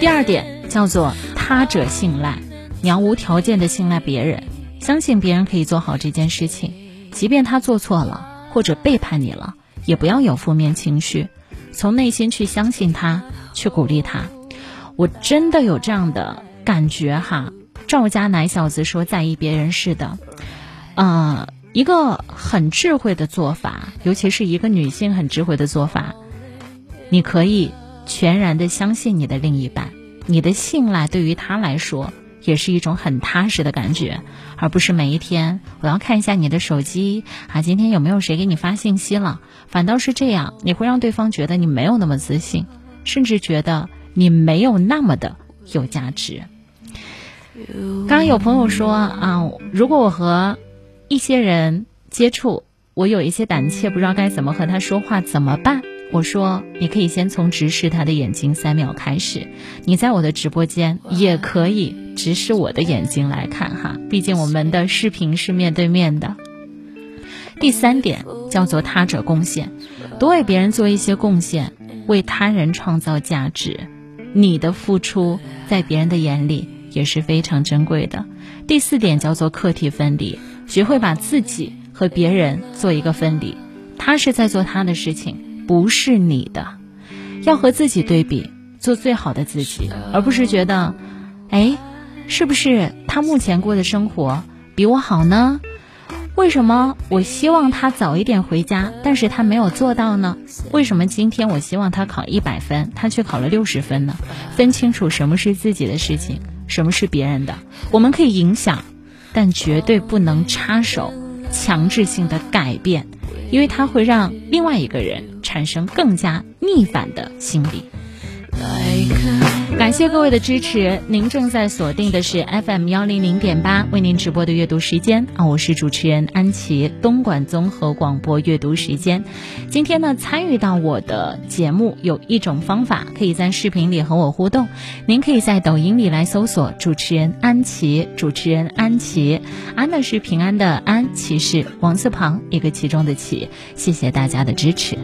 第二点叫做他者信赖，你要无条件的信赖别人，相信别人可以做好这件事情，即便他做错了或者背叛你了，也不要有负面情绪，从内心去相信他，去鼓励他。我真的有这样的感觉哈。赵家奶小子说在意别人似的，呃，一个很智慧的做法，尤其是一个女性很智慧的做法，你可以。全然的相信你的另一半，你的信赖对于他来说也是一种很踏实的感觉，而不是每一天我要看一下你的手机啊，今天有没有谁给你发信息了？反倒是这样，你会让对方觉得你没有那么自信，甚至觉得你没有那么的有价值。刚刚有朋友说啊，如果我和一些人接触，我有一些胆怯，不知道该怎么和他说话，怎么办？我说，你可以先从直视他的眼睛三秒开始。你在我的直播间也可以直视我的眼睛来看哈，毕竟我们的视频是面对面的。第三点叫做他者贡献，多为别人做一些贡献，为他人创造价值。你的付出在别人的眼里也是非常珍贵的。第四点叫做课题分离，学会把自己和别人做一个分离。他是在做他的事情。不是你的，要和自己对比，做最好的自己，而不是觉得，哎，是不是他目前过的生活比我好呢？为什么我希望他早一点回家，但是他没有做到呢？为什么今天我希望他考一百分，他却考了六十分呢？分清楚什么是自己的事情，什么是别人的，我们可以影响，但绝对不能插手，强制性的改变。因为它会让另外一个人产生更加逆反的心理。感谢各位的支持，您正在锁定的是 FM 幺零零点八为您直播的阅读时间啊，我是主持人安琪，东莞综合广播阅读时间。今天呢，参与到我的节目有一种方法，可以在视频里和我互动。您可以在抖音里来搜索主持人安琪，主持人安琪，安呢是平安的安，琪是王字旁一个其中的琪。谢谢大家的支持。